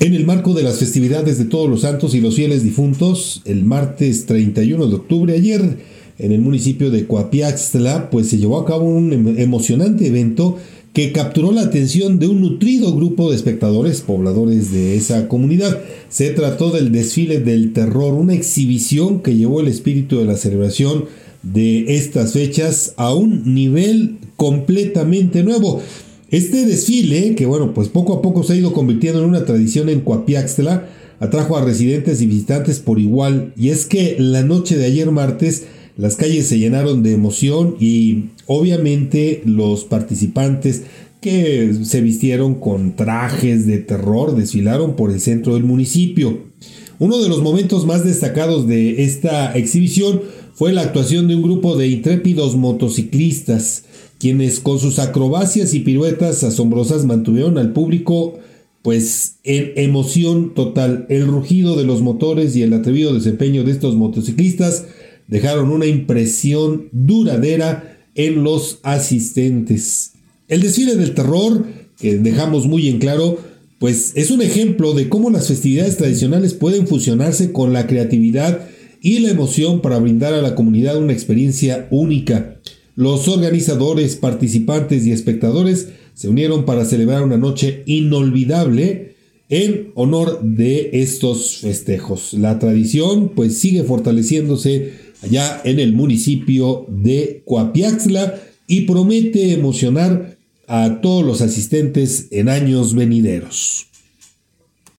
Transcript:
En el marco de las festividades de todos los santos y los fieles difuntos, el martes 31 de octubre, ayer, en el municipio de Coapiaxtla, pues se llevó a cabo un em-, emocionante evento que capturó la atención de un nutrido grupo de espectadores pobladores de esa comunidad. Se trató del desfile del terror, una exhibición que llevó el espíritu de la celebración de estas fechas a un nivel completamente nuevo. Este desfile, que bueno, pues poco a poco se ha ido convirtiendo en una tradición en Coapiaxtla, atrajo a residentes y visitantes por igual, y es que la noche de ayer martes las calles se llenaron de emoción y obviamente los participantes que se vistieron con trajes de terror desfilaron por el centro del municipio. Uno de los momentos más destacados de esta exhibición fue la actuación de un grupo de intrépidos motociclistas quienes con sus acrobacias y piruetas asombrosas mantuvieron al público pues en emoción total. El rugido de los motores y el atrevido desempeño de estos motociclistas dejaron una impresión duradera en los asistentes. El desfile del terror, que dejamos muy en claro, pues es un ejemplo de cómo las festividades tradicionales pueden fusionarse con la creatividad y la emoción para brindar a la comunidad una experiencia única. Los organizadores, participantes y espectadores se unieron para celebrar una noche inolvidable en honor de estos festejos. La tradición pues sigue fortaleciéndose allá en el municipio de Coapiaxla y promete emocionar a todos los asistentes en años venideros.